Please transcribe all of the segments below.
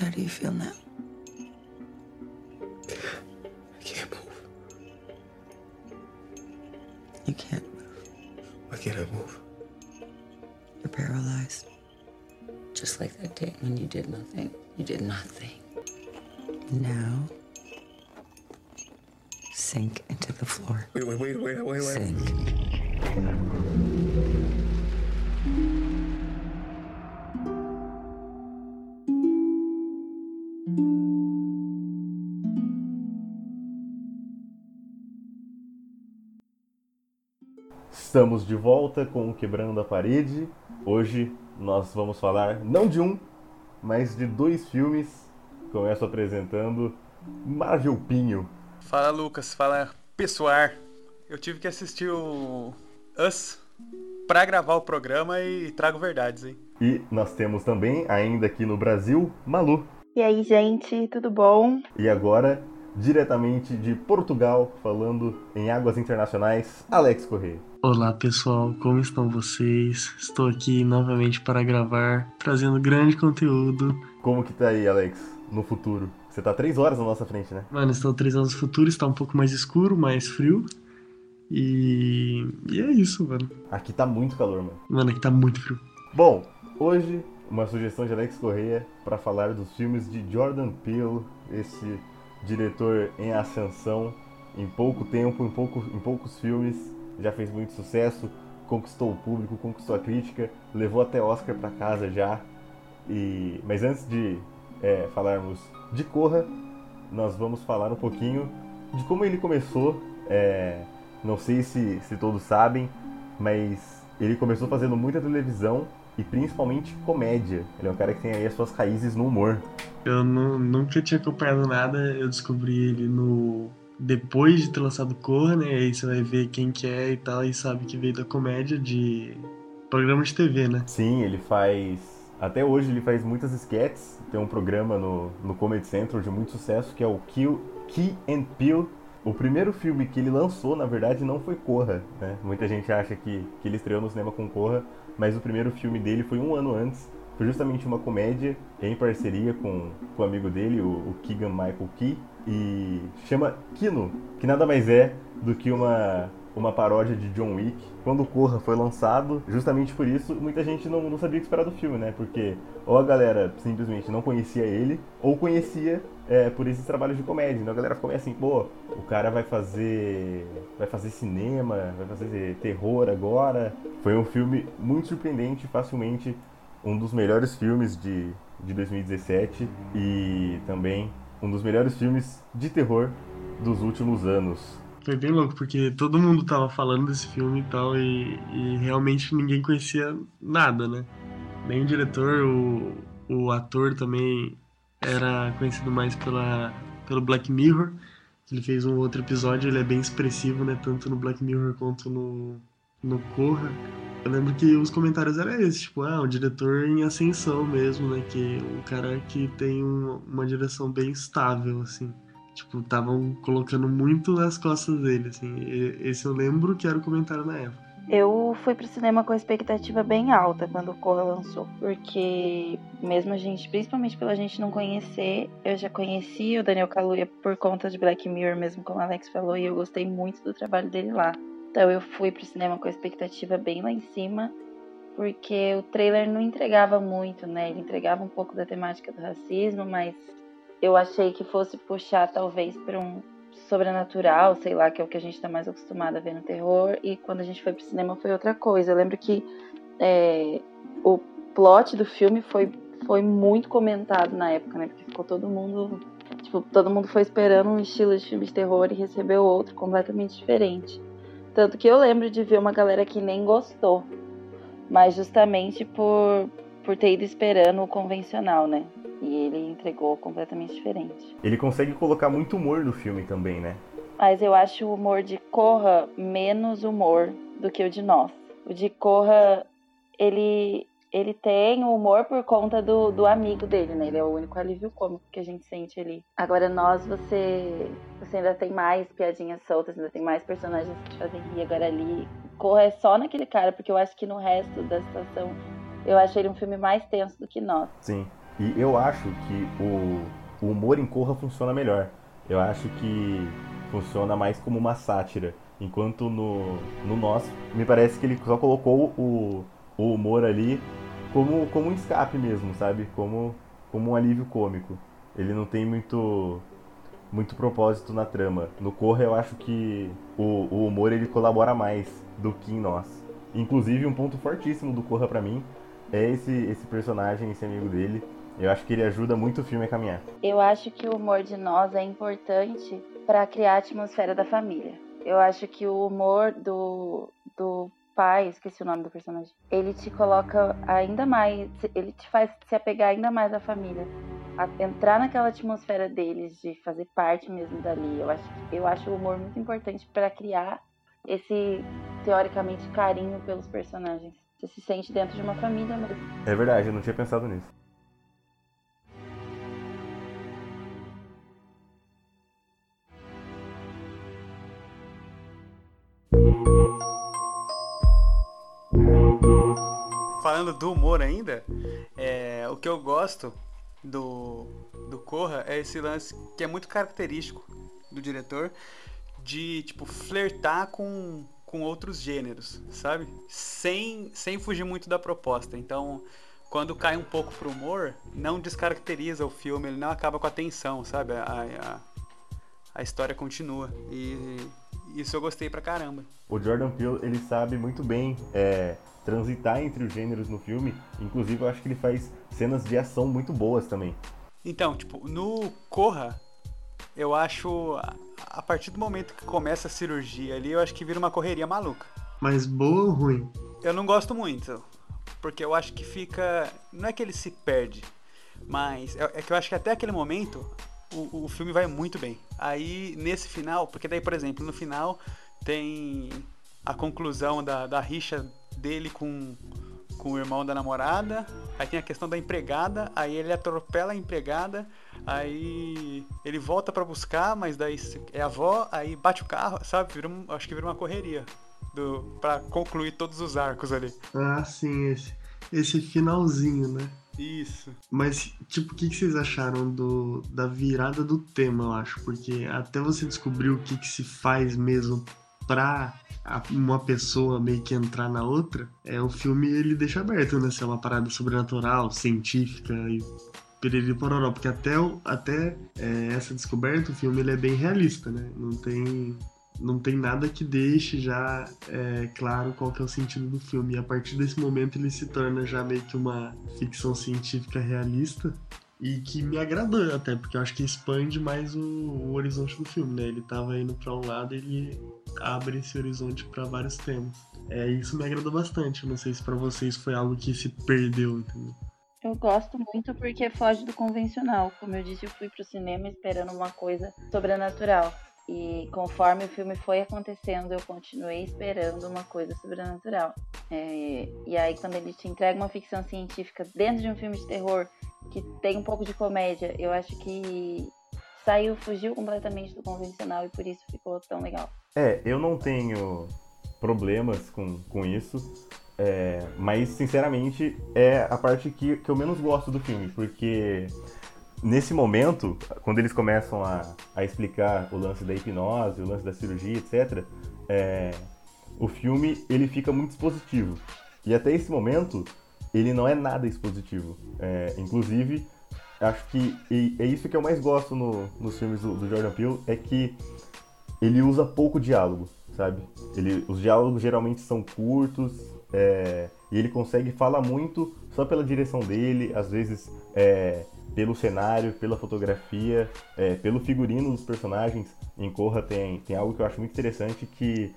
How do you feel now? I can't move. You can't move. Why can't I move? You're paralyzed. Just like that day when you did nothing. You did nothing. Now, sink into the floor. Wait, wait, wait, wait, wait, wait. Sink. Estamos de volta com o Quebrando a Parede. Hoje nós vamos falar não de um, mas de dois filmes. Começo apresentando Marvel Pinho. Fala Lucas, fala pessoal. Eu tive que assistir o Us pra gravar o programa e trago verdades, hein? E nós temos também, ainda aqui no Brasil, Malu. E aí, gente, tudo bom? E agora, diretamente de Portugal, falando em águas internacionais, Alex Correia. Olá pessoal, como estão vocês? Estou aqui novamente para gravar, trazendo grande conteúdo. Como que tá aí, Alex, no futuro? Você tá três horas na nossa frente, né? Mano, estou três anos no futuro, está um pouco mais escuro, mais frio. E, e é isso, mano. Aqui tá muito calor, mano. Mano, aqui tá muito frio. Bom, hoje uma sugestão de Alex Correia para falar dos filmes de Jordan Peele, esse diretor em ascensão, em pouco tempo, em, pouco, em poucos filmes, já fez muito sucesso, conquistou o público, conquistou a crítica, levou até Oscar para casa já. E mas antes de é, falarmos de Corra, nós vamos falar um pouquinho de como ele começou. É, não sei se, se todos sabem, mas ele começou fazendo muita televisão e principalmente comédia. Ele é um cara que tem aí as suas raízes no humor. Eu nu- nunca tinha acompanhado nada, eu descobri ele no. Depois de ter lançado Corra, né? Aí você vai ver quem que é e tal, e sabe que veio da comédia de programa de TV, né? Sim, ele faz. Até hoje ele faz muitas sketches. Tem um programa no, no Comedy Central de muito sucesso que é o Kill, Key and Peele. O primeiro filme que ele lançou, na verdade, não foi Corra. Né? Muita gente acha que, que ele estreou no cinema com Corra, mas o primeiro filme dele foi um ano antes. Foi justamente uma comédia em parceria com, com o amigo dele, o, o Keegan Michael Key, e chama Kino, que nada mais é do que uma, uma paródia de John Wick. Quando Corra foi lançado, justamente por isso, muita gente não, não sabia o que esperar do filme, né? Porque ou a galera simplesmente não conhecia ele, ou conhecia é, por esses trabalhos de comédia. Então a galera ficou meio assim, pô, o cara vai fazer. vai fazer cinema, vai fazer terror agora. Foi um filme muito surpreendente, facilmente um dos melhores filmes de, de 2017 e também um dos melhores filmes de terror dos últimos anos. Foi bem louco, porque todo mundo tava falando desse filme e tal, e, e realmente ninguém conhecia nada, né? Nem o diretor, o, o ator também era conhecido mais pela, pelo Black Mirror, ele fez um outro episódio, ele é bem expressivo, né? Tanto no Black Mirror quanto no, no Corra. Eu lembro que os comentários eram esses, tipo, ah, um diretor em ascensão mesmo, né? Que um cara que tem um- uma direção bem estável, assim. Tipo, estavam colocando muito nas costas dele, assim. E- Esse eu lembro que era o comentário na época. Eu fui pro cinema com a expectativa bem alta quando o Corra lançou, porque mesmo a gente, principalmente pela gente não conhecer, eu já conhecia o Daniel Kaluuya por conta de Black Mirror, mesmo como o Alex falou, e eu gostei muito do trabalho dele lá. Então eu fui pro cinema com a expectativa bem lá em cima, porque o trailer não entregava muito, né? Ele entregava um pouco da temática do racismo, mas eu achei que fosse puxar talvez para um sobrenatural, sei lá, que é o que a gente tá mais acostumado a ver no terror. E quando a gente foi pro cinema foi outra coisa. Eu lembro que é, o plot do filme foi, foi muito comentado na época, né? Porque ficou todo mundo. Tipo, todo mundo foi esperando um estilo de filme de terror e recebeu outro completamente diferente. Tanto que eu lembro de ver uma galera que nem gostou. Mas justamente por, por ter ido esperando o convencional, né? E ele entregou completamente diferente. Ele consegue colocar muito humor no filme também, né? Mas eu acho o humor de Corra menos humor do que o de nós. O de Corra, ele, ele tem o humor por conta do, do amigo dele, né? Ele é o único alívio cômico que a gente sente ali. Agora, nós, você, você ainda tem mais piadinhas soltas, ainda tem mais personagens que te fazem rir. Agora ali, Corra é só naquele cara, porque eu acho que no resto da situação, eu achei ele um filme mais tenso do que nós. Sim. E eu acho que o, o humor em Corra funciona melhor. Eu acho que funciona mais como uma sátira. Enquanto no, no nosso, me parece que ele só colocou o, o humor ali como, como um escape mesmo, sabe? Como, como um alívio cômico. Ele não tem muito muito propósito na trama. No Corra eu acho que o, o humor ele colabora mais do que em nós. Inclusive um ponto fortíssimo do Corra para mim é esse esse personagem, esse amigo dele. Eu acho que ele ajuda muito o filme a caminhar. Eu acho que o humor de nós é importante para criar a atmosfera da família. Eu acho que o humor do, do pai, esqueci o nome do personagem, ele te coloca ainda mais, ele te faz se apegar ainda mais à família, a entrar naquela atmosfera deles, de fazer parte mesmo dali. Eu acho, eu acho o humor muito importante para criar esse, teoricamente, carinho pelos personagens. Você se sente dentro de uma família mesmo. É verdade, eu não tinha pensado nisso. Falando do humor ainda, é, o que eu gosto do, do Corra é esse lance que é muito característico do diretor de tipo flertar com, com outros gêneros, sabe? Sem, sem fugir muito da proposta. Então, quando cai um pouco pro humor, não descaracteriza o filme, ele não acaba com a tensão, sabe? A, a, a história continua. E isso eu gostei pra caramba. O Jordan Peele, ele sabe muito bem é, transitar entre os gêneros no filme. Inclusive, eu acho que ele faz cenas de ação muito boas também. Então, tipo, no Corra, eu acho. A partir do momento que começa a cirurgia ali, eu acho que vira uma correria maluca. Mas boa ou ruim? Eu não gosto muito. Porque eu acho que fica. Não é que ele se perde, mas é, é que eu acho que até aquele momento o, o filme vai muito bem. Aí nesse final, porque daí, por exemplo, no final tem a conclusão da, da rixa dele com, com o irmão da namorada, aí tem a questão da empregada, aí ele atropela a empregada, aí ele volta para buscar, mas daí é a avó, aí bate o carro, sabe? Vira um, acho que vira uma correria do para concluir todos os arcos ali. Ah, sim, esse, esse finalzinho, né? Isso. Mas, tipo, o que, que vocês acharam do, da virada do tema, eu acho? Porque até você descobrir o que, que se faz mesmo pra uma pessoa meio que entrar na outra, é o filme ele deixa aberto, né? Se é uma parada sobrenatural, científica e piriri pororó, porque até, até é, essa descoberta o filme ele é bem realista, né? Não tem não tem nada que deixe já é, claro qual que é o sentido do filme. E a partir desse momento ele se torna já meio que uma ficção científica realista e que me agradou até, porque eu acho que expande mais o, o horizonte do filme, né? Ele tava indo para um lado ele abre esse horizonte para vários temas. É, isso me agradou bastante. Eu não sei se para vocês foi algo que se perdeu, entendeu? Eu gosto muito porque foge do convencional. Como eu disse, eu fui pro cinema esperando uma coisa sobrenatural. E conforme o filme foi acontecendo, eu continuei esperando uma coisa sobrenatural. É, e aí, quando ele te entrega uma ficção científica dentro de um filme de terror que tem um pouco de comédia, eu acho que saiu, fugiu completamente do convencional e por isso ficou tão legal. É, eu não tenho problemas com, com isso. É, mas, sinceramente, é a parte que, que eu menos gosto do filme, porque nesse momento, quando eles começam a, a explicar o lance da hipnose, o lance da cirurgia, etc., é, o filme ele fica muito expositivo. E até esse momento, ele não é nada expositivo. É, inclusive, acho que é isso que eu mais gosto no, nos filmes do, do, Jordan Peele, é que ele usa pouco diálogo, sabe? Ele, os diálogos geralmente são curtos, é, e ele consegue falar muito só pela direção dele, às vezes é, pelo cenário, pela fotografia, é, pelo figurino dos personagens. Em Corra tem, tem algo que eu acho muito interessante que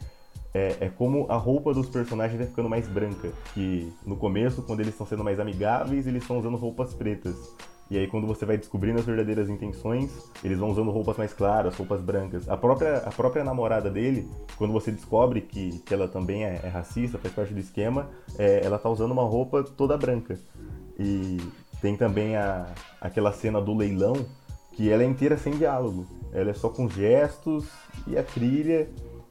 é, é, como a roupa dos personagens vai ficando mais branca. Que no começo, quando eles estão sendo mais amigáveis, eles estão usando roupas pretas. E aí quando você vai descobrindo as verdadeiras intenções, eles vão usando roupas mais claras, roupas brancas. A própria, a própria namorada dele, quando você descobre que, que ela também é, é racista, faz parte do esquema, é, ela tá usando uma roupa toda branca. E, tem também a, aquela cena do leilão, que ela é inteira sem diálogo. Ela é só com gestos e a trilha.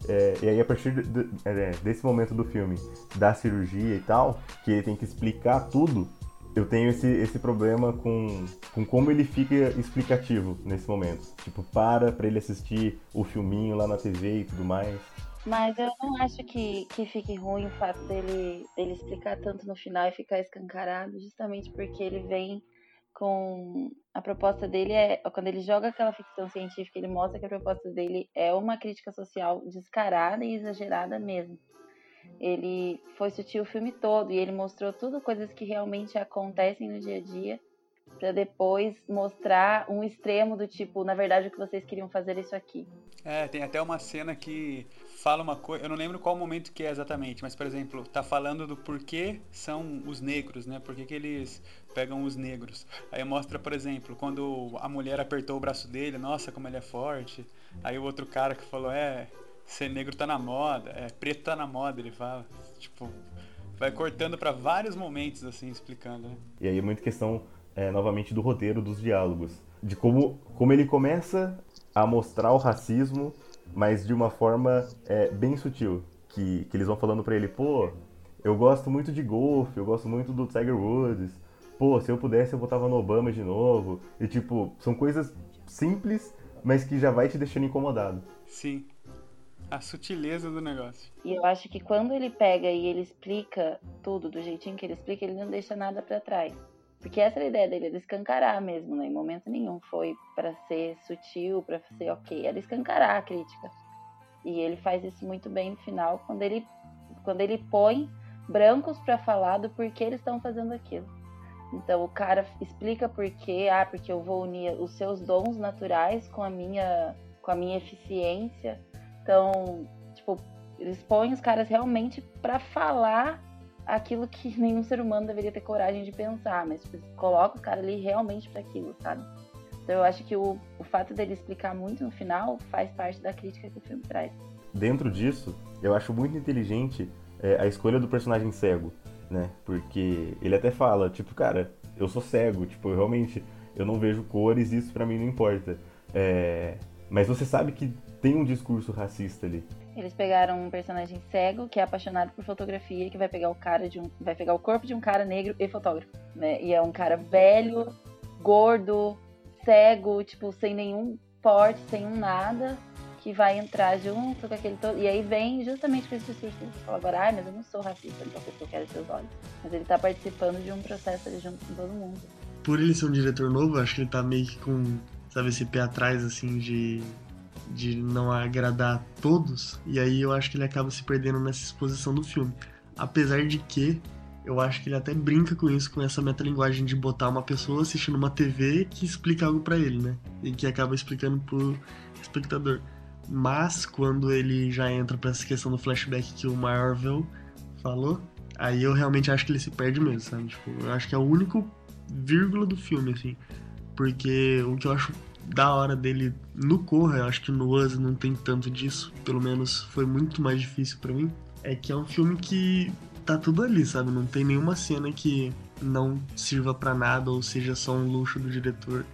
É, e aí, a partir de, de, é, desse momento do filme, da cirurgia e tal, que ele tem que explicar tudo, eu tenho esse, esse problema com, com como ele fica explicativo nesse momento. Tipo, para pra ele assistir o filminho lá na TV e tudo mais. Mas eu não acho que, que fique ruim o fato dele, dele explicar tanto no final e ficar escancarado, justamente porque ele vem com. A proposta dele é. Quando ele joga aquela ficção científica, ele mostra que a proposta dele é uma crítica social descarada e exagerada mesmo. Ele foi sutil o filme todo e ele mostrou tudo coisas que realmente acontecem no dia a dia para depois mostrar um extremo do tipo, na verdade o que vocês queriam fazer é isso aqui. É, tem até uma cena que fala uma coisa, eu não lembro qual momento que é exatamente, mas por exemplo, tá falando do porquê são os negros, né? Por que, que eles pegam os negros. Aí mostra, por exemplo, quando a mulher apertou o braço dele, nossa, como ele é forte. Aí o outro cara que falou, é, ser negro tá na moda, é, preto tá na moda, ele fala. Tipo, vai cortando para vários momentos, assim, explicando, né? E aí é muito questão, é, novamente, do roteiro, dos diálogos. De como, como ele começa a mostrar o racismo, mas de uma forma é, bem sutil. Que, que eles vão falando para ele, pô, eu gosto muito de golfe, eu gosto muito do Tiger Woods. Pô, se eu pudesse eu votava no Obama de novo. E tipo, são coisas simples, mas que já vai te deixando incomodado. Sim. A sutileza do negócio. E eu acho que quando ele pega e ele explica tudo do jeitinho que ele explica, ele não deixa nada para trás. Porque essa era a ideia dele, era escancarar mesmo, né? Em momento nenhum foi para ser sutil, para ser ok, era escancarar a crítica. E ele faz isso muito bem no final, quando ele, quando ele põe brancos para falar do porquê eles estão fazendo aquilo. Então o cara explica por quê, ah, porque eu vou unir os seus dons naturais com a minha, com a minha eficiência então, tipo, eles põem os caras realmente para falar aquilo que nenhum ser humano deveria ter coragem de pensar, mas tipo, coloca o cara ali realmente para aquilo, sabe? Então eu acho que o, o fato dele explicar muito no final faz parte da crítica que o filme traz. Dentro disso, eu acho muito inteligente é, a escolha do personagem cego, né? Porque ele até fala, tipo, cara, eu sou cego, tipo, eu realmente eu não vejo cores, isso para mim não importa. É, mas você sabe que tem um discurso racista ali. Eles pegaram um personagem cego que é apaixonado por fotografia que vai pegar o cara de um, vai pegar o corpo de um cara negro e fotógrafo, né? E é um cara velho, gordo, cego, tipo sem nenhum porte, sem um nada, que vai entrar junto com aquele todo. E aí vem justamente com esse discurso que você falou agora, ai, mas eu não sou racista, então eu quero seus olhos. Mas ele tá participando de um processo ali junto com todo mundo. Por ele ser um diretor novo, acho que ele tá meio que com, sabe, esse pé atrás, assim, de de não agradar a todos, e aí eu acho que ele acaba se perdendo nessa exposição do filme. Apesar de que eu acho que ele até brinca com isso, com essa metalinguagem de botar uma pessoa assistindo uma TV que explica algo para ele, né? E que acaba explicando pro espectador. Mas quando ele já entra para essa questão do flashback que o Marvel falou, aí eu realmente acho que ele se perde mesmo, sabe? Tipo, eu acho que é o único vírgula do filme, assim. Porque o que eu acho da hora dele no Corra, acho que no Us não tem tanto disso, pelo menos foi muito mais difícil para mim, é que é um filme que tá tudo ali, sabe? Não tem nenhuma cena que não sirva para nada ou seja só um luxo do diretor.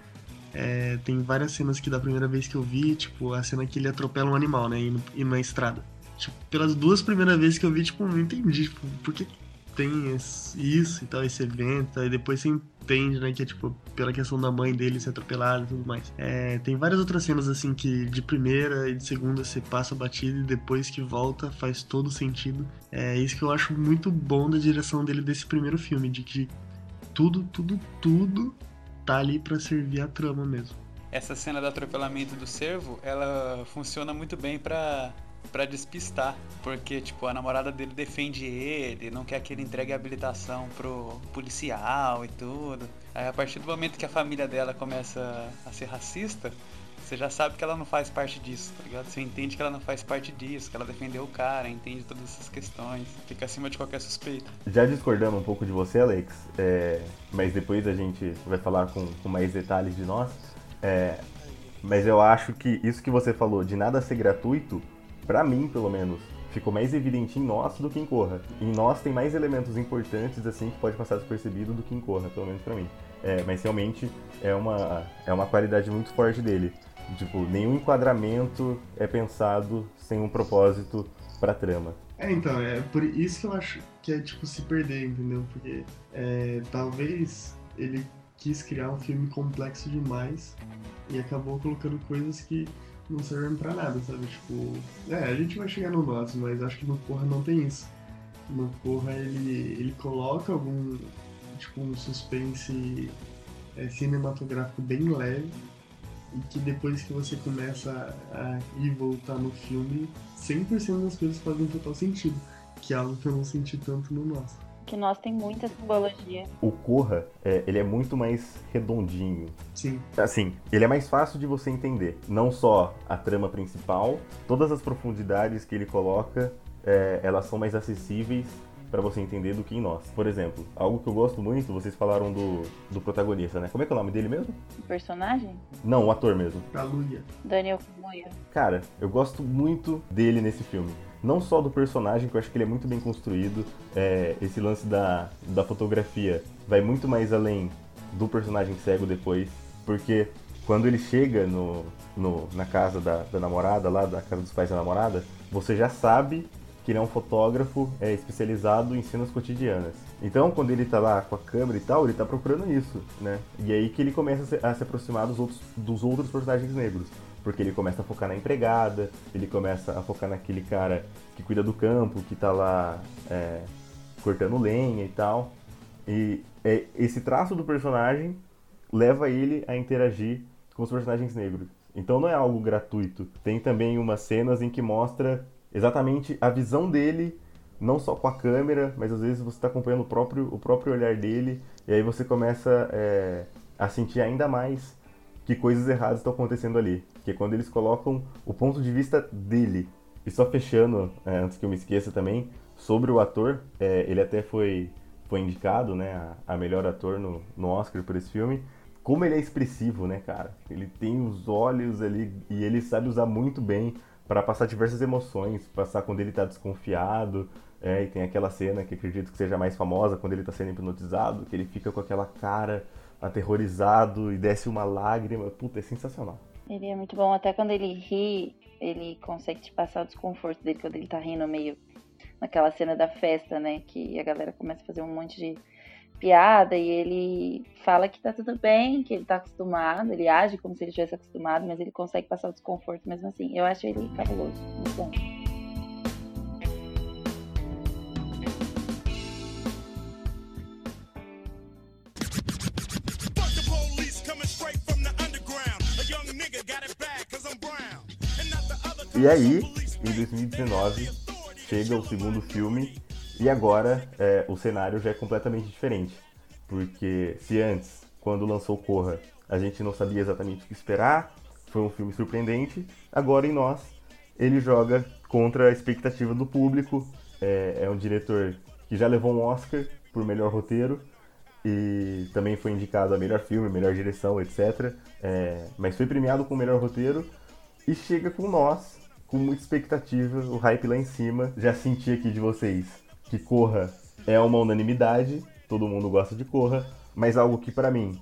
É, tem várias cenas que da primeira vez que eu vi, tipo, a cena que ele atropela um animal, né, indo, indo na estrada. Tipo, pelas duas primeiras vezes que eu vi, tipo, não entendi, tipo, por que tem isso e tal, esse evento, e depois você entende, né, que é tipo, pela questão da mãe dele ser atropelada e tudo mais. É, tem várias outras cenas assim que de primeira e de segunda você passa batido e depois que volta faz todo sentido. É isso que eu acho muito bom da direção dele desse primeiro filme, de que tudo, tudo, tudo tá ali para servir a trama mesmo. Essa cena do atropelamento do cervo, ela funciona muito bem para para despistar, porque tipo a namorada dele defende ele, não quer que ele entregue a habilitação pro policial e tudo. Aí a partir do momento que a família dela começa a ser racista, você já sabe que ela não faz parte disso, tá ligado? Você entende que ela não faz parte disso, que ela defendeu o cara, entende todas essas questões, fica acima de qualquer suspeita. Já discordando um pouco de você, Alex, é, mas depois a gente vai falar com, com mais detalhes de nós. É, mas eu acho que isso que você falou de nada ser gratuito para mim, pelo menos, ficou mais evidente em nós do que em Corra. Em nós tem mais elementos importantes assim que pode passar despercebido do que em Corra, pelo menos para mim. É, mas realmente é uma, é uma qualidade muito forte dele. Tipo, nenhum enquadramento é pensado sem um propósito pra trama. É, então, é por isso que eu acho quer, tipo, se perder, entendeu? Porque é, talvez ele quis criar um filme complexo demais e acabou colocando coisas que não servem pra nada, sabe? Tipo, é, a gente vai chegar no nosso, mas acho que no Corra não tem isso. No Corra ele, ele coloca algum, tipo, um suspense é, cinematográfico bem leve e que depois que você começa a ir voltar no filme, 100% das coisas fazem total sentido, que é algo que eu não senti tanto no nosso. Que nós tem muita simbologia. O Corra, é, ele é muito mais redondinho. Sim, Assim, ele é mais fácil de você entender. Não só a trama principal, todas as profundidades que ele coloca, é, elas são mais acessíveis para você entender do que em nós. Por exemplo, algo que eu gosto muito, vocês falaram do, do protagonista, né? Como é que é o nome dele mesmo? O personagem, Não, o ator mesmo. Luia. Daniel Kaluuya. Cara, eu gosto muito dele nesse filme. Não só do personagem, que eu acho que ele é muito bem construído. é, esse lance da, da fotografia vai muito mais além do personagem cego depois. Porque quando ele chega no, no- na casa da, da namorada, lá da casa dos pais da namorada, você já sabe que ele é um fotógrafo é, especializado em cenas cotidianas. Então, quando ele tá lá com a câmera e tal, ele tá procurando isso, né? E aí que ele começa a se, a se aproximar dos outros, dos outros personagens negros. Porque ele começa a focar na empregada, ele começa a focar naquele cara que cuida do campo, que tá lá é, cortando lenha e tal. E é, esse traço do personagem leva ele a interagir com os personagens negros. Então não é algo gratuito. Tem também umas cenas em que mostra exatamente a visão dele, não só com a câmera, mas às vezes você está acompanhando o próprio, o próprio olhar dele, e aí você começa é, a sentir ainda mais que coisas erradas estão acontecendo ali. Que é quando eles colocam o ponto de vista dele. E só fechando, é, antes que eu me esqueça também, sobre o ator, é, ele até foi, foi indicado né, a, a melhor ator no, no Oscar por esse filme. Como ele é expressivo, né, cara? Ele tem os olhos ali e ele sabe usar muito bem para passar diversas emoções, passar quando ele tá desconfiado, é, e tem aquela cena que acredito que seja mais famosa, quando ele tá sendo hipnotizado, que ele fica com aquela cara aterrorizado e desce uma lágrima. Puta, é sensacional. Ele é muito bom, até quando ele ri, ele consegue te passar o desconforto dele quando ele tá rindo meio naquela cena da festa, né? Que a galera começa a fazer um monte de piada e ele fala que tá tudo bem, que ele tá acostumado, ele age como se ele estivesse acostumado, mas ele consegue passar o desconforto mesmo assim. Eu acho ele cabuloso, muito bom. E aí, em 2019, chega o segundo filme e agora é, o cenário já é completamente diferente. Porque se antes, quando lançou Corra, a gente não sabia exatamente o que esperar, foi um filme surpreendente, agora em Nós, ele joga contra a expectativa do público. É, é um diretor que já levou um Oscar por melhor roteiro e também foi indicado a melhor filme, melhor direção, etc. É, mas foi premiado com o melhor roteiro e chega com nós, com muita expectativa, o hype lá em cima. Já senti aqui de vocês que Corra é uma unanimidade, todo mundo gosta de Corra, mas algo que pra mim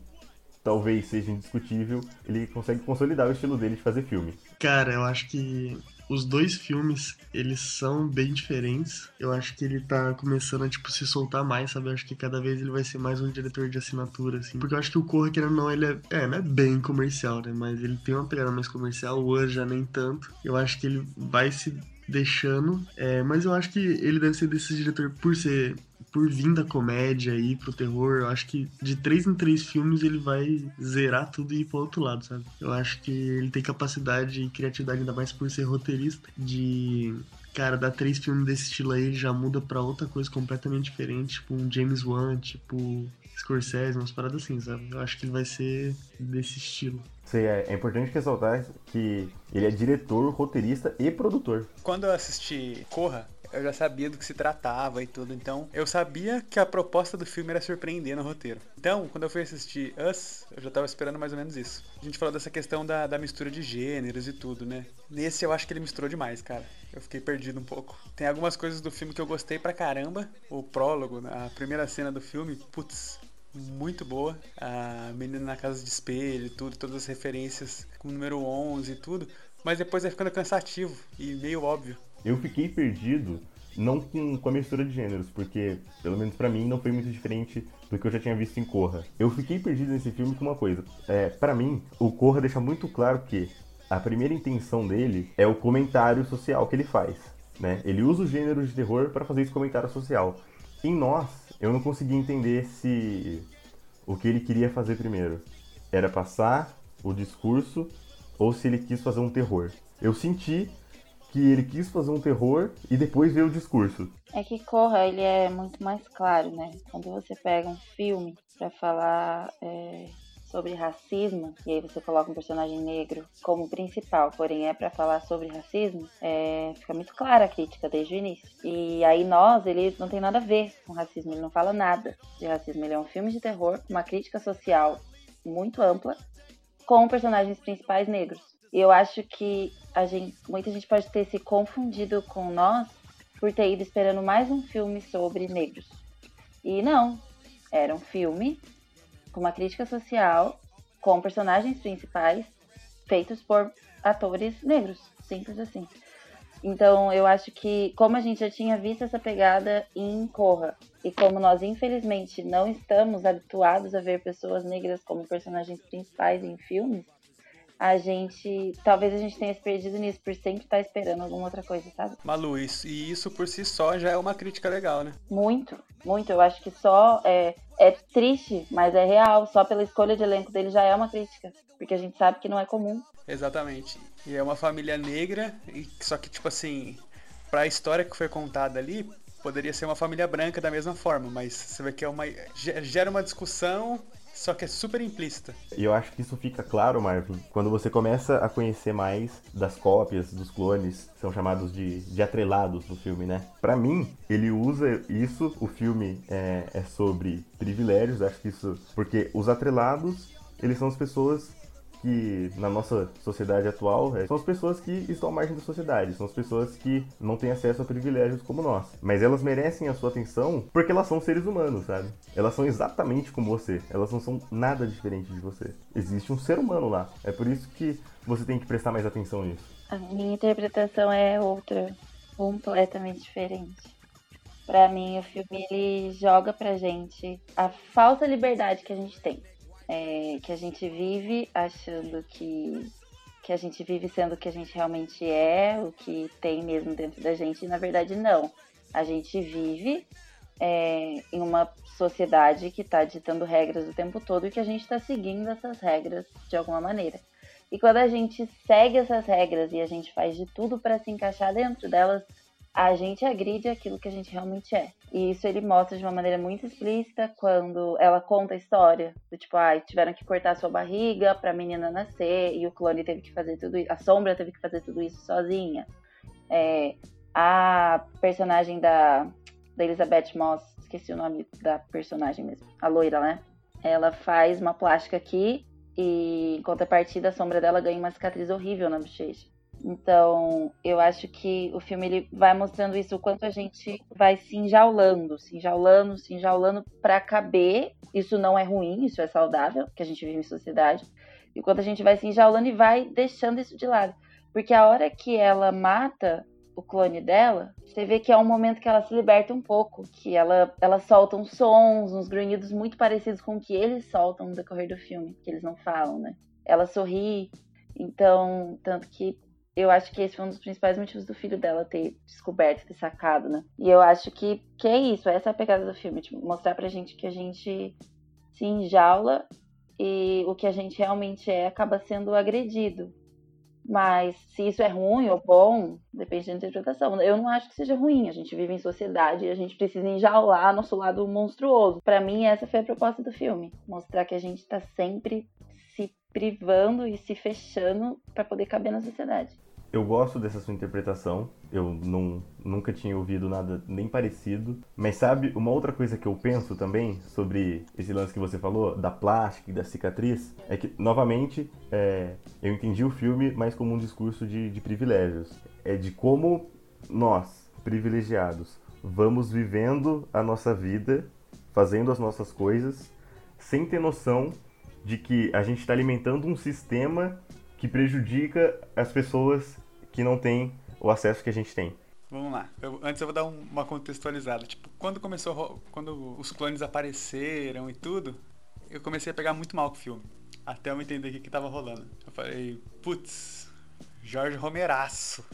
talvez seja indiscutível, ele consegue consolidar o estilo dele de fazer filme. Cara, eu acho que os dois filmes, eles são bem diferentes. Eu acho que ele tá começando a, tipo, se soltar mais, sabe? Eu acho que cada vez ele vai ser mais um diretor de assinatura, assim. Porque eu acho que o Corra, querendo ou não, ele é, é, não é bem comercial, né? Mas ele tem uma pegada mais comercial, o já nem tanto. Eu acho que ele vai se deixando, é, mas eu acho que ele deve ser desse diretor por ser por vir da comédia e pro terror, eu acho que de três em três filmes ele vai zerar tudo e ir pro outro lado, sabe? Eu acho que ele tem capacidade e criatividade, ainda mais por ser roteirista, de. Cara, dar três filmes desse estilo aí já muda pra outra coisa completamente diferente, tipo um James Wan, tipo Scorsese, umas paradas assim, sabe? Eu acho que ele vai ser desse estilo. Sei, é, é importante ressaltar que ele é diretor, roteirista e produtor. Quando eu assisti Corra, eu já sabia do que se tratava e tudo, então eu sabia que a proposta do filme era surpreender no roteiro. Então, quando eu fui assistir Us, eu já tava esperando mais ou menos isso. A gente falou dessa questão da, da mistura de gêneros e tudo, né? Nesse eu acho que ele misturou demais, cara. Eu fiquei perdido um pouco. Tem algumas coisas do filme que eu gostei pra caramba. O prólogo, né? a primeira cena do filme, putz, muito boa. A menina na casa de espelho tudo, todas as referências com o número 11 e tudo. Mas depois vai ficando cansativo e meio óbvio. Eu fiquei perdido não com, com a mistura de gêneros, porque, pelo menos pra mim, não foi muito diferente do que eu já tinha visto em Corra. Eu fiquei perdido nesse filme com uma coisa. É, para mim, o Corra deixa muito claro que a primeira intenção dele é o comentário social que ele faz. Né? Ele usa o gênero de terror para fazer esse comentário social. Em nós, eu não consegui entender se o que ele queria fazer primeiro era passar o discurso ou se ele quis fazer um terror. Eu senti que ele quis fazer um terror e depois veio o discurso. É que Corra, ele é muito mais claro, né? Quando você pega um filme pra falar é, sobre racismo, e aí você coloca um personagem negro como principal, porém é pra falar sobre racismo, é, fica muito clara a crítica desde o início. E aí nós, ele não tem nada a ver com racismo, ele não fala nada de racismo. Ele é um filme de terror, uma crítica social muito ampla, com personagens principais negros. Eu acho que a gente, muita gente pode ter se confundido com nós por ter ido esperando mais um filme sobre negros. E não, era um filme com uma crítica social, com personagens principais feitos por atores negros, simples assim. Então eu acho que, como a gente já tinha visto essa pegada em Corra, e como nós infelizmente não estamos habituados a ver pessoas negras como personagens principais em filmes, a gente. Talvez a gente tenha se perdido nisso por sempre estar esperando alguma outra coisa, sabe? Malu, isso, e isso por si só já é uma crítica legal, né? Muito, muito. Eu acho que só é, é triste, mas é real. Só pela escolha de elenco dele já é uma crítica. Porque a gente sabe que não é comum. Exatamente. E é uma família negra, e só que, tipo assim, pra história que foi contada ali, poderia ser uma família branca da mesma forma, mas você vê que é uma. gera uma discussão só que é super implícita. E eu acho que isso fica claro, Marvin, quando você começa a conhecer mais das cópias, dos clones, são chamados de, de atrelados no filme, né? Pra mim, ele usa isso, o filme é, é sobre privilégios, acho que isso. Porque os atrelados, eles são as pessoas que na nossa sociedade atual é, são as pessoas que estão à margem da sociedade, são as pessoas que não têm acesso a privilégios como nós. Mas elas merecem a sua atenção porque elas são seres humanos, sabe? Elas são exatamente como você, elas não são nada diferente de você. Existe um ser humano lá. É por isso que você tem que prestar mais atenção nisso. A minha interpretação é outra, completamente diferente. Para mim, o filme ele joga pra gente a falsa liberdade que a gente tem é, que a gente vive achando que, que a gente vive sendo o que a gente realmente é, o que tem mesmo dentro da gente, e na verdade não. A gente vive é, em uma sociedade que está ditando regras o tempo todo e que a gente está seguindo essas regras de alguma maneira. E quando a gente segue essas regras e a gente faz de tudo para se encaixar dentro delas, a gente agride aquilo que a gente realmente é. E isso ele mostra de uma maneira muito explícita quando ela conta a história. Do tipo, ah, tiveram que cortar sua barriga pra menina nascer e o clone teve que fazer tudo isso. A sombra teve que fazer tudo isso sozinha. É, a personagem da, da Elizabeth Moss, esqueci o nome da personagem mesmo, a loira, né? Ela faz uma plástica aqui e em contrapartida a sombra dela ganha uma cicatriz horrível na bochecha. Então, eu acho que o filme ele vai mostrando isso, o quanto a gente vai se enjaulando, se enjaulando, se enjaulando para caber. Isso não é ruim, isso é saudável, que a gente vive em sociedade. E o quanto a gente vai se enjaulando e vai deixando isso de lado. Porque a hora que ela mata o clone dela, você vê que é um momento que ela se liberta um pouco, que ela, ela solta uns sons, uns grunhidos muito parecidos com o que eles soltam no decorrer do filme, que eles não falam, né? Ela sorri, então, tanto que eu acho que esse foi um dos principais motivos do filho dela ter descoberto, ter sacado, né? E eu acho que, que é isso, essa é a pegada do filme, tipo, mostrar pra gente que a gente se enjaula e o que a gente realmente é acaba sendo agredido. Mas se isso é ruim ou bom, depende da interpretação. Eu não acho que seja ruim. A gente vive em sociedade e a gente precisa enjaular nosso lado monstruoso. Para mim, essa foi a proposta do filme: mostrar que a gente tá sempre se privando e se fechando para poder caber na sociedade. Eu gosto dessa sua interpretação. Eu não, nunca tinha ouvido nada nem parecido. Mas sabe, uma outra coisa que eu penso também sobre esse lance que você falou, da plástica e da cicatriz, é que, novamente, é, eu entendi o filme mais como um discurso de, de privilégios. É de como nós, privilegiados, vamos vivendo a nossa vida, fazendo as nossas coisas, sem ter noção de que a gente está alimentando um sistema que prejudica as pessoas que não têm o acesso que a gente tem. Vamos lá. Eu- antes eu vou dar um- uma contextualizada. Tipo, quando começou, quando os clones apareceram e tudo, eu comecei a pegar muito mal com o filme. Até eu entender o que, que tava rolando. Eu falei, putz, Jorge Romeraço.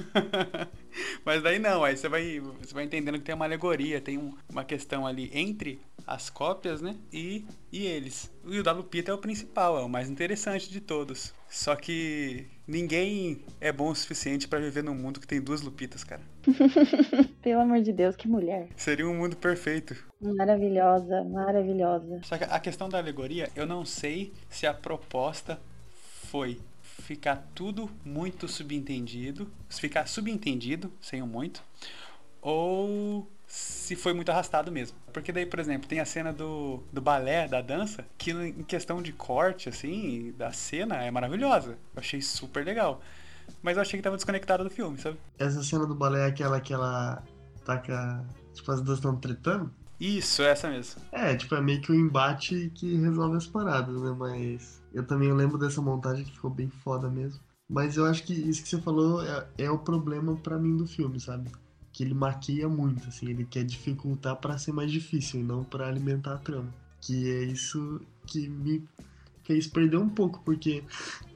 Mas daí não, aí você vai, você vai entendendo que tem uma alegoria, tem um- uma questão ali entre as cópias, né? E, e eles. E o da Lupita é o principal, é o mais interessante de todos. Só que ninguém é bom o suficiente pra viver num mundo que tem duas Lupitas, cara. Pelo amor de Deus, que mulher. Seria um mundo perfeito. Maravilhosa, maravilhosa. Só que a questão da alegoria, eu não sei se a proposta foi ficar tudo muito subentendido, se ficar subentendido, sem o muito, ou se foi muito arrastado mesmo. Porque daí, por exemplo, tem a cena do, do balé, da dança, que em questão de corte, assim, da cena, é maravilhosa. Eu achei super legal. Mas eu achei que tava desconectado do filme, sabe? Essa cena do balé é aquela que ela taca. Tipo, as duas estão tretando. Isso, essa mesmo. É, tipo, é meio que o embate que resolve as paradas, né? Mas eu também lembro dessa montagem que ficou bem foda mesmo. Mas eu acho que isso que você falou é, é o problema pra mim do filme, sabe? Que ele maquia muito, assim, ele quer dificultar pra ser mais difícil e não pra alimentar a trama. Que é isso que me fez perder um pouco, porque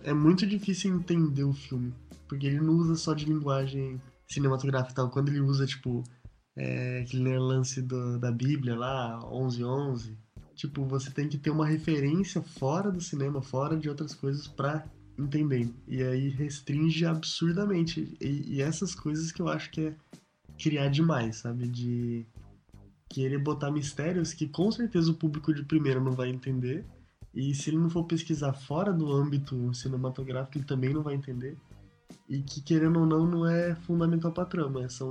é muito difícil entender o filme. Porque ele não usa só de linguagem cinematográfica e tal. Quando ele usa, tipo, é, aquele lance do- da Bíblia lá, 1111. Tipo, você tem que ter uma referência fora do cinema, fora de outras coisas pra entender. E aí restringe absurdamente. E, e essas coisas que eu acho que é criar demais, sabe? De querer botar mistérios que com certeza o público de primeira não vai entender. E se ele não for pesquisar fora do âmbito cinematográfico, ele também não vai entender. E que, querendo ou não, não é fundamental pra trama. São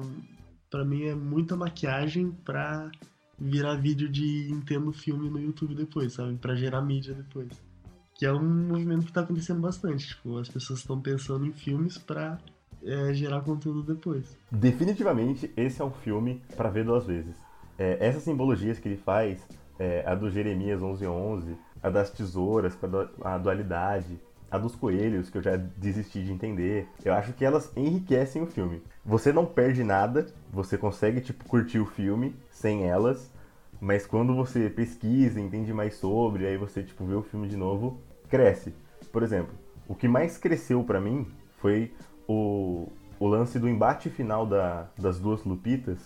Pra mim é muita maquiagem pra virar vídeo de entendo filme no YouTube depois, sabe? Pra gerar mídia depois. Que é um movimento que tá acontecendo bastante. Tipo, as pessoas estão pensando em filmes pra é, gerar conteúdo depois. Definitivamente, esse é um filme pra ver duas vezes. É, essas simbologias que ele faz, é, a do Jeremias 1111, a das tesouras, a dualidade, a dos coelhos, que eu já desisti de entender, eu acho que elas enriquecem o filme. Você não perde nada, você consegue, tipo, curtir o filme sem elas, mas quando você pesquisa, entende mais sobre, aí você, tipo, vê o filme de novo, cresce. Por exemplo, o que mais cresceu pra mim foi o, o lance do embate final da- das duas Lupitas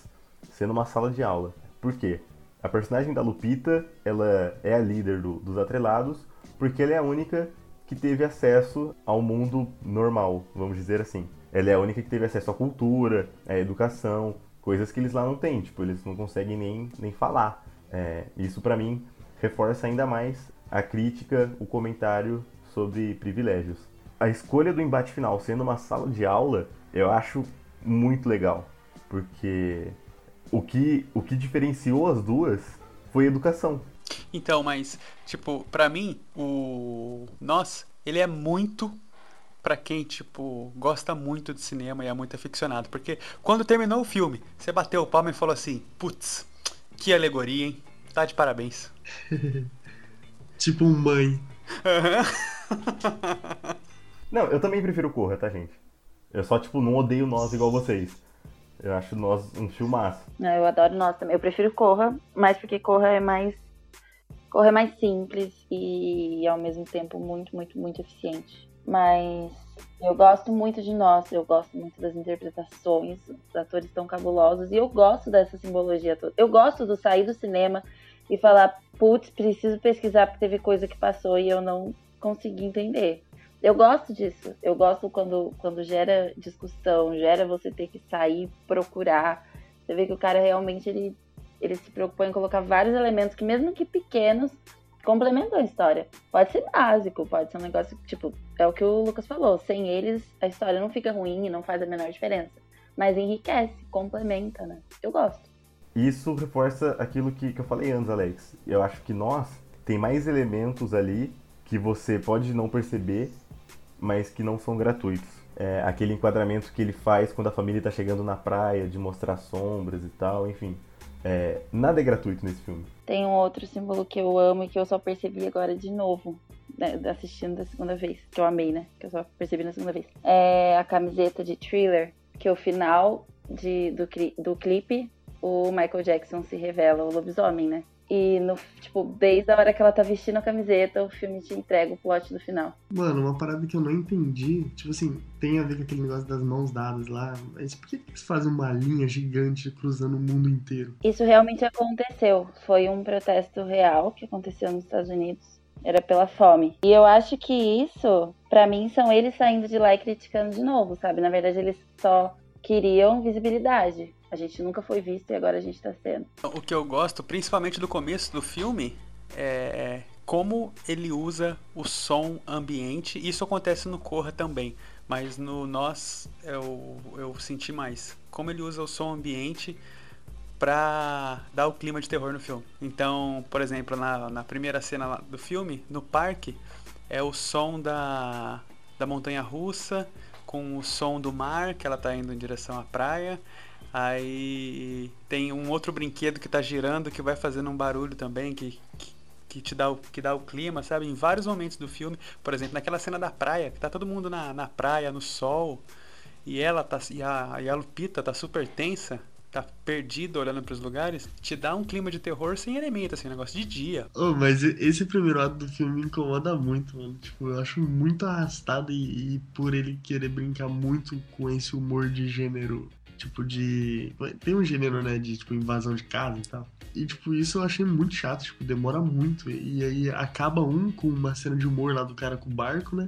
sendo uma sala de aula. Por quê? A personagem da Lupita, ela é a líder do- dos atrelados, porque ela é a única que teve acesso ao mundo normal, vamos dizer assim. Ela é a única que teve acesso à cultura, à educação, coisas que eles lá não têm, tipo, eles não conseguem nem, nem falar. É, isso pra mim reforça ainda mais a crítica, o comentário sobre privilégios. A escolha do embate final sendo uma sala de aula, eu acho muito legal, porque o que, o que diferenciou as duas foi a educação. Então, mas, tipo, pra mim, o Nós, ele é muito pra quem, tipo, gosta muito de cinema e é muito aficionado. Porque quando terminou o filme, você bateu o palmo e falou assim: putz, que alegoria, hein? Tá de parabéns. Tipo um mãe. Não, eu também prefiro Corra, tá, gente? Eu só, tipo, não odeio Nós igual vocês. Eu acho Nós um filmaço. Não, eu adoro nós também. Eu prefiro Corra, mas porque Corra é mais. Corra é mais simples e ao mesmo tempo muito, muito, muito eficiente. Mas eu gosto muito de nós, eu gosto muito das interpretações, os atores estão cabulosos e eu gosto dessa simbologia toda. Eu gosto do sair do cinema e falar, putz, preciso pesquisar porque teve coisa que passou e eu não consegui entender. Eu gosto disso. Eu gosto quando, quando gera discussão, gera você ter que sair, procurar. Você vê que o cara realmente ele, ele se preocupou em colocar vários elementos que, mesmo que pequenos, complementam a história. Pode ser básico, pode ser um negócio, tipo, é o que o Lucas falou. Sem eles, a história não fica ruim e não faz a menor diferença. Mas enriquece, complementa, né? Eu gosto. Isso reforça aquilo que, que eu falei antes, Alex. Eu acho que Nós tem mais elementos ali que você pode não perceber, mas que não são gratuitos. É, aquele enquadramento que ele faz quando a família tá chegando na praia, de mostrar sombras e tal, enfim. É, nada é gratuito nesse filme. Tem um outro símbolo que eu amo e que eu só percebi agora de novo, né, assistindo da segunda vez, que eu amei, né? Que eu só percebi na segunda vez. É a camiseta de thriller, que o final de, do, do clipe, o Michael Jackson se revela o lobisomem, né? E, no, tipo, desde a hora que ela tá vestindo a camiseta, o filme te entrega o plot do final. Mano, uma parada que eu não entendi, tipo assim, tem a ver com aquele negócio das mãos dadas lá, mas por que que eles fazem uma linha gigante cruzando o mundo inteiro? Isso realmente aconteceu. Foi um protesto real que aconteceu nos Estados Unidos. Era pela fome. E eu acho que isso, pra mim, são eles saindo de lá e criticando de novo, sabe? Na verdade, eles só queriam visibilidade. A gente nunca foi visto e agora a gente tá sendo. O que eu gosto, principalmente do começo do filme, é como ele usa o som ambiente. Isso acontece no Corra também, mas no Nós eu, eu senti mais. Como ele usa o som ambiente pra dar o clima de terror no filme. Então, por exemplo, na, na primeira cena do filme, no parque, é o som da, da montanha russa com o som do mar, que ela tá indo em direção à praia. Aí tem um outro brinquedo que tá girando que vai fazendo um barulho também que, que, que te dá o, que dá o clima, sabe? Em vários momentos do filme, por exemplo, naquela cena da praia, que tá todo mundo na, na praia, no sol, e ela tá e a, e a Lupita tá super tensa, tá perdida olhando pros lugares, te dá um clima de terror sem elemento, assim, um negócio de dia. Oh, mas esse primeiro ato do filme me incomoda muito, mano. Tipo, eu acho muito arrastado e, e por ele querer brincar muito com esse humor de gênero. Tipo, de. Tem um gênero, né? De tipo, invasão de casa e tal. E, tipo, isso eu achei muito chato, tipo, demora muito. E aí acaba um com uma cena de humor lá do cara com o barco, né?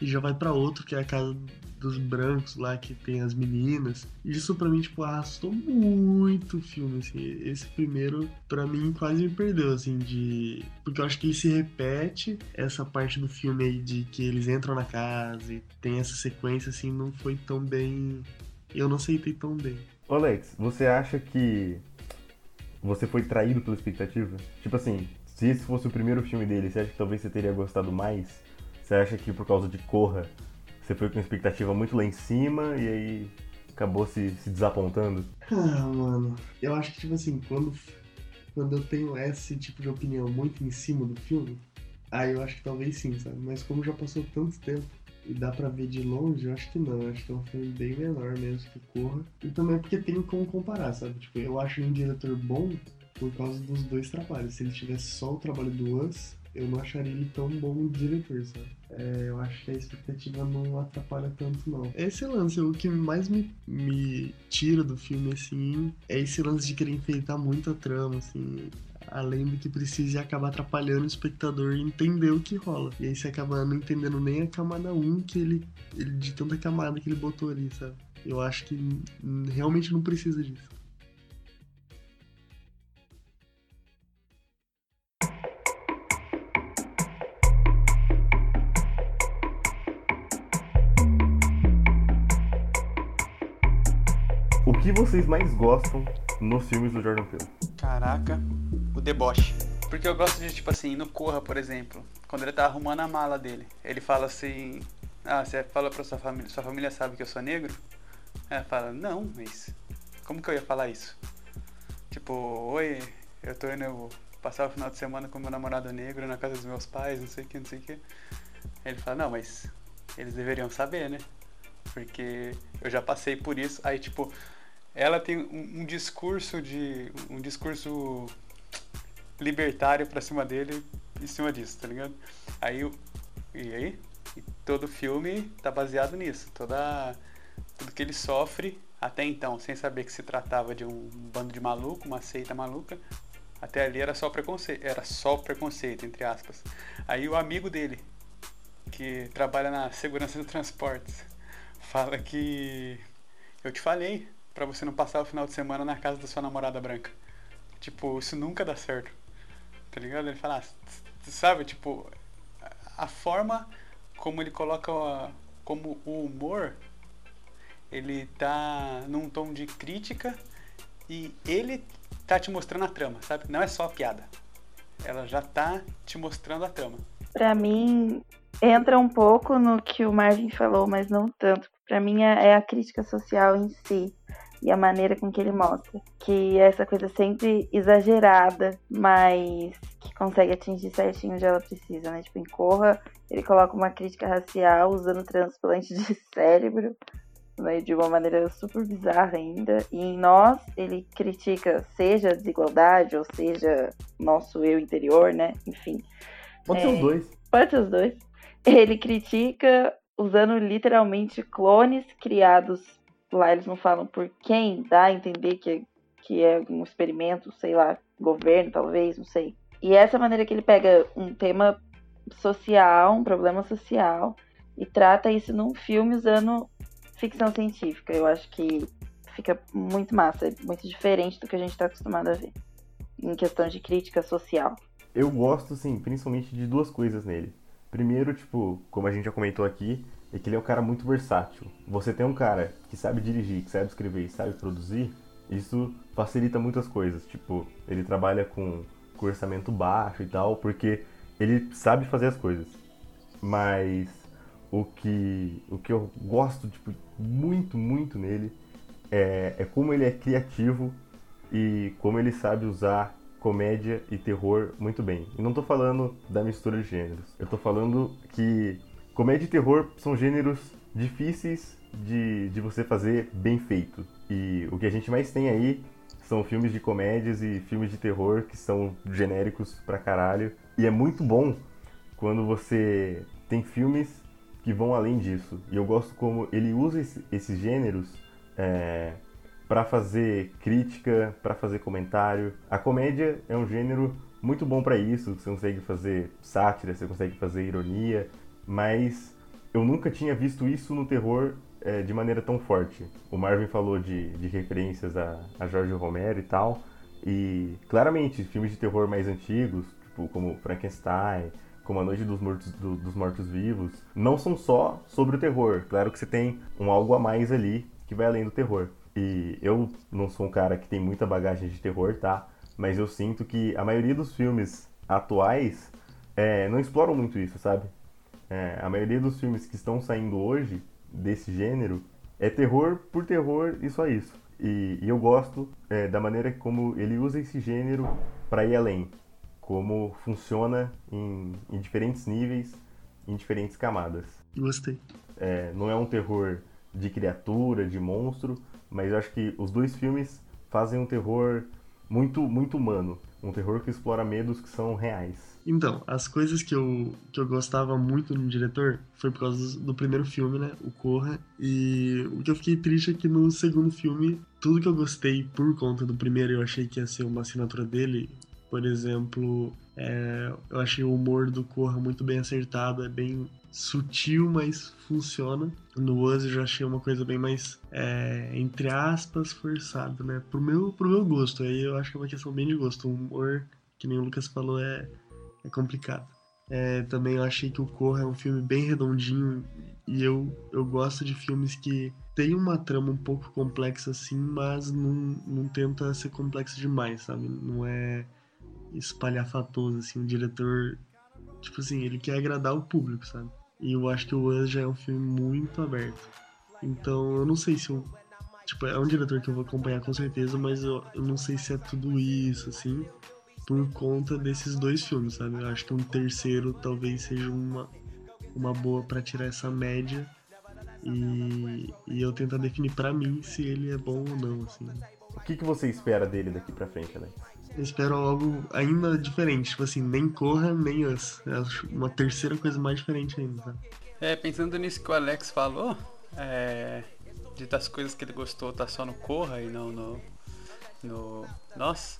E já vai pra outro, que é a casa dos brancos lá, que tem as meninas. Isso pra mim, tipo, arrastou muito o filme, assim. Esse primeiro, pra mim, quase me perdeu, assim, de... Porque eu acho que ele se repete, essa parte do filme aí de que eles entram na casa e tem essa sequência, assim, não foi tão bem... Eu não aceitei tão bem. Ô Alex, você acha que você foi traído pela expectativa? Tipo assim, se esse fosse o primeiro filme dele, você acha que talvez você teria gostado mais? Você acha que por causa de Corra, você foi com expectativa muito lá em cima e aí acabou se, se desapontando? Ah, mano, eu acho que, tipo assim, quando, quando eu tenho esse tipo de opinião muito em cima do filme, aí eu acho que talvez sim, sabe? Mas como já passou tanto tempo e dá pra ver de longe, eu acho que não. Acho que é um filme bem menor mesmo que Corra. E também porque tem como comparar, sabe? Tipo, eu acho um diretor bom por causa dos dois trabalhos. Se ele tivesse só o trabalho do Us, eu não acharia ele tão bom diretor, sabe? É, eu acho que a expectativa não atrapalha tanto, não. Esse lance, o que mais me, me tira do filme, assim, é esse lance de querer enfeitar muito a trama, assim. Além do que precisa acabar atrapalhando o espectador e entender o que rola. E aí você acaba não entendendo nem a camada 1 que ele, ele de tanta camada que ele botou ali, sabe? Eu acho que realmente não precisa disso. O que vocês mais gostam nos filmes do Jordan Peele? Caraca, o deboche. Porque eu gosto de, tipo assim, no Corra, por exemplo, quando ele tá arrumando a mala dele, ele fala assim: Ah, você fala pra sua família, sua família sabe que eu sou negro? Ela fala: Não, mas como que eu ia falar isso? Tipo, oi, eu tô indo passar o final de semana com meu namorado negro na casa dos meus pais, não sei o que, não sei o que. Ele fala: Não, mas eles deveriam saber, né? Porque eu já passei por isso. Aí, tipo, ela tem um, um discurso de. um discurso libertário pra cima dele em cima disso, tá ligado? Aí e aí? E todo filme tá baseado nisso. Toda tudo que ele sofre até então, sem saber que se tratava de um bando de maluco, uma seita maluca, até ali era só preconceito, era só preconceito entre aspas. Aí o amigo dele, que trabalha na segurança do transportes, fala que eu te falei pra você não passar o final de semana na casa da sua namorada branca. Tipo, isso nunca dá certo. Tá ligado? Ele fala, ah, sabe, tipo, a- forma como ele coloca a- como o humor, ele tá num tom de crítica e ele tá te mostrando a trama, sabe? Não é só a piada. Ela já tá te mostrando a trama. Pra mim, entra um pouco no que o Marvin falou, mas não tanto. Pra mim é é a crítica social em si e a maneira com que ele mostra. Que é essa coisa sempre exagerada, mas que consegue atingir certinho onde ela precisa, né? Tipo, em Corra, ele coloca uma crítica racial usando transplante de cérebro. né, de uma maneira super bizarra ainda. E em nós, ele critica, seja a desigualdade, ou seja, nosso eu interior, né? Enfim. Pode ser É. os dois. Pode ser os dois. Ele critica usando literalmente clones criados. Lá eles não falam por quem, dá a entender que, que é um experimento, sei lá, governo talvez, não sei. E essa maneira que ele pega um tema social, um problema social, e trata isso num filme usando ficção científica. Eu acho que fica muito massa, é muito diferente do que a gente está acostumado a ver. Em questão de crítica social. Eu gosto, assim, principalmente de duas coisas nele. Primeiro, tipo, como a gente já comentou aqui, é que ele é um cara muito versátil. Você tem um cara que sabe dirigir, que sabe escrever e sabe produzir, isso facilita muitas coisas. Tipo, ele trabalha com, com orçamento baixo e tal, porque ele sabe fazer as coisas. Mas o que, o que eu gosto, tipo, muito, muito nele é, é como ele é criativo e como ele sabe usar comédia e terror muito bem. E não tô falando da mistura de gêneros. Eu tô falando que comédia e terror são gêneros difíceis de, de você fazer bem feito. E o que a gente mais tem aí são filmes de comédias e filmes de terror que são genéricos pra caralho. E é muito bom quando você tem filmes que vão além disso. E eu gosto como ele usa esse- esses gêneros é, para fazer crítica, para fazer comentário. A comédia é um gênero muito bom para isso. Você consegue fazer sátira, você consegue fazer ironia, mas eu nunca tinha visto isso no terror é, de maneira tão forte. O Marvin falou de, de referências a, a Jorge Romero e tal, e claramente filmes de terror mais antigos, tipo como Frankenstein, como A Noite dos Mortos, do- dos Mortos Vivos, não são só sobre o terror. Claro que você tem um algo a mais ali que vai além do terror. E eu não sou um cara que tem muita bagagem de terror, tá? Mas eu sinto que a maioria dos filmes atuais é, não exploram muito isso, sabe? É, a maioria dos filmes que estão saindo hoje desse gênero é terror por terror e só isso. E, e eu gosto é, da maneira como ele usa esse gênero para ir além, como funciona em, em diferentes níveis, em diferentes camadas. Gostei. É, não é um terror de criatura, de monstro, mas eu acho que os dois filmes fazem um terror muito, muito humano, um terror que explora medos que são reais. Então, as coisas que eu, que eu gostava muito no diretor foi por causa do, primeiro filme, né? O Corra. E o que eu fiquei triste é que no segundo filme, tudo que eu gostei por conta do primeiro, eu achei que ia ser uma assinatura dele. Por exemplo, é, eu achei o humor do Corra muito bem acertado, é bem sutil, mas funciona. No Us eu já achei uma coisa bem mais, é, entre aspas, forçado, né? Pro meu, pro meu gosto. Aí eu acho que é uma questão bem de gosto. O humor, que nem o Lucas falou, é, é complicado. É, também eu achei que o Corra é um filme bem redondinho e eu, eu gosto de filmes que tem uma trama um pouco complexa assim, mas não, não tenta ser complexo demais, sabe? Não é espalhafatoso, assim, o diretor, tipo assim, ele quer agradar o público, sabe? E eu acho que o Us já é um filme muito aberto. Então eu não sei se eu. Tipo, é um diretor que eu vou acompanhar com certeza, mas eu, eu não sei se é tudo isso, assim por conta desses dois filmes, sabe? Eu acho que um terceiro talvez seja uma, uma boa pra tirar essa média e, e eu tentar definir pra mim se ele é bom ou não, assim. O que, que você espera dele daqui pra frente, Alex? Eu espero algo ainda diferente, tipo assim, nem Corra, nem Us. Acho uma terceira coisa mais diferente ainda, sabe? É, pensando nisso que o Alex falou, é, de das coisas que ele gostou tá só no Corra e não no. no Nossa.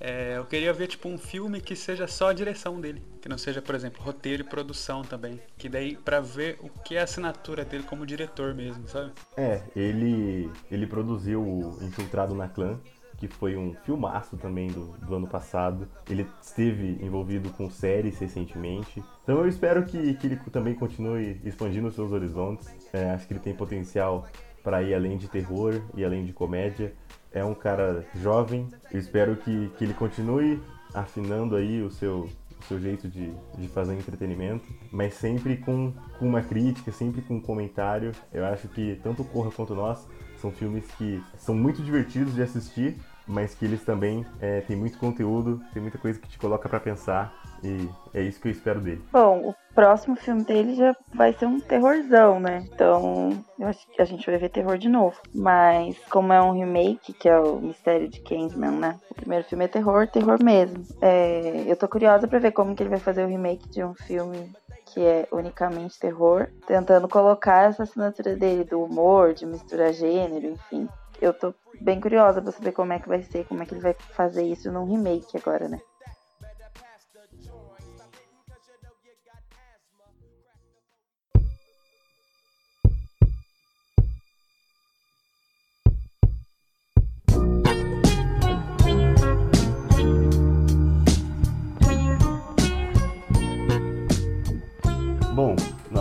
É, eu queria ver tipo um filme que seja só a direção dele, que não seja, por exemplo, roteiro e produção também, que daí pra ver o que é a assinatura dele como diretor mesmo, sabe? É, ele, ele produziu o Infiltrado na Clã, que foi um filmaço também do, do ano passado. Ele esteve envolvido com séries recentemente. Então eu espero que, que ele também continue expandindo seus horizontes. É, acho que ele tem potencial para ir além de terror e além de comédia. É um cara jovem. Eu espero que, que ele continue afinando aí o seu, o seu jeito de, de fazer entretenimento, mas sempre com, com uma crítica, sempre com um comentário. Eu acho que tanto o Corra quanto nós são filmes que são muito divertidos de assistir, mas que eles também é, têm muito conteúdo, tem muita coisa que te coloca para pensar E é isso que eu espero dele. Bom, o próximo filme dele já vai ser um terrorzão, né? Então, eu acho que a gente vai ver terror de novo. Mas, como é um remake, que é o Mistério de Candyman, né? O primeiro filme é terror, terror mesmo. É, eu tô curiosa pra ver como que ele vai fazer o remake de um filme que é unicamente terror, tentando colocar essa assinatura dele do humor, de misturar gênero, enfim. Eu tô bem curiosa pra saber como é que vai ser, como é que ele vai fazer isso num remake agora, né?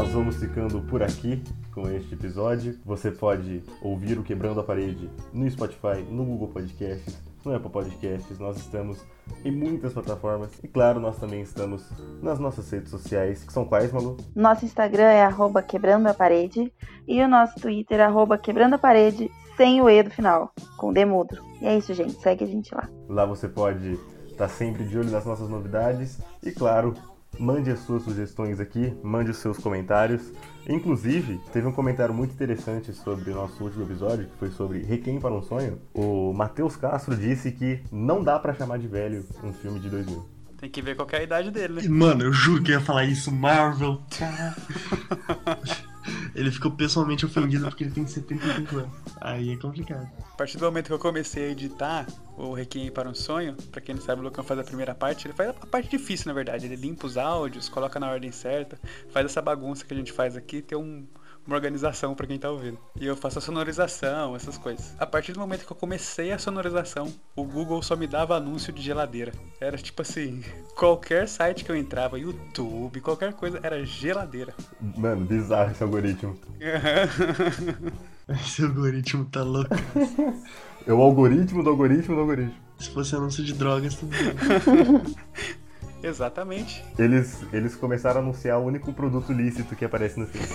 Nós vamos ficando por aqui com este episódio. Você pode ouvir o Quebrando a Parede no Spotify, no Google Podcasts, no Apple Podcasts. Nós estamos em muitas plataformas. E claro, nós também estamos nas nossas redes sociais, que são quais, Malu? Nosso Instagram é arroba quebrando a parede e o nosso Twitter é arroba quebrando a parede sem o E do final, com D mudo. E é isso, gente. Segue a gente lá. Lá você pode estar sempre de olho nas nossas novidades e, claro, mande as suas sugestões aqui, mande os seus comentários. Inclusive, teve um comentário muito interessante sobre o nosso último episódio, que foi sobre Requiem para um Sonho. O Matheus Castro disse que não dá pra chamar de velho um filme de 2000. Tem que ver qual que é a idade dele, né? Mano, eu juro que eu ia falar isso, Marvel. ele ficou pessoalmente ofendido porque ele tem 75 anos. Aí é complicado. A partir do momento que eu comecei a editar o Requiem para um Sonho, pra quem não sabe, o Lucão faz a primeira parte, ele faz a parte difícil, na verdade. Ele limpa os áudios, coloca na ordem certa, faz essa bagunça que a gente faz aqui, ter um, uma organização pra quem tá ouvindo. E eu faço a sonorização, essas coisas. A partir do momento que eu comecei a sonorização, o Google só me dava anúncio de geladeira. Era tipo assim, qualquer site que eu entrava, YouTube, qualquer coisa, era geladeira. Mano, bizarro esse algoritmo. Esse algoritmo tá louco. É o algoritmo do algoritmo do algoritmo. Se fosse anúncio de drogas, tudo bem. Exatamente. Eles, eles começaram a anunciar o único produto lícito que aparece no filme.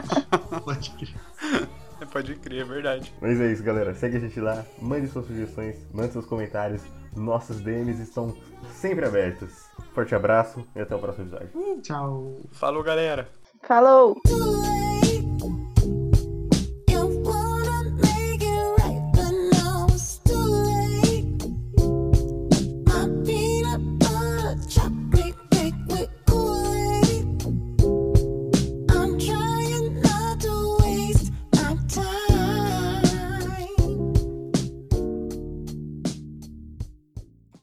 Pode crer. Pode crer, é verdade. Mas é isso, galera. Segue a gente lá, mande suas sugestões, mande seus comentários. Nossas DMs estão sempre abertas. Forte abraço e até o próximo episódio. Tchau. Falou, galera. Falou!